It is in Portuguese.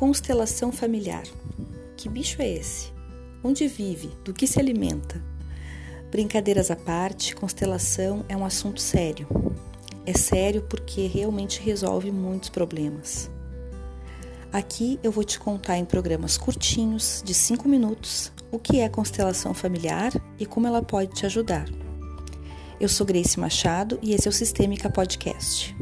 Constelação familiar. Que bicho é esse? Onde vive? Do que se alimenta? Brincadeiras à parte, constelação é um assunto sério. É sério porque realmente resolve muitos problemas. Aqui eu vou te contar em programas curtinhos, de 5 minutos, o que é constelação familiar e como ela pode te ajudar. Eu sou Grace Machado e esse é o Sistêmica Podcast.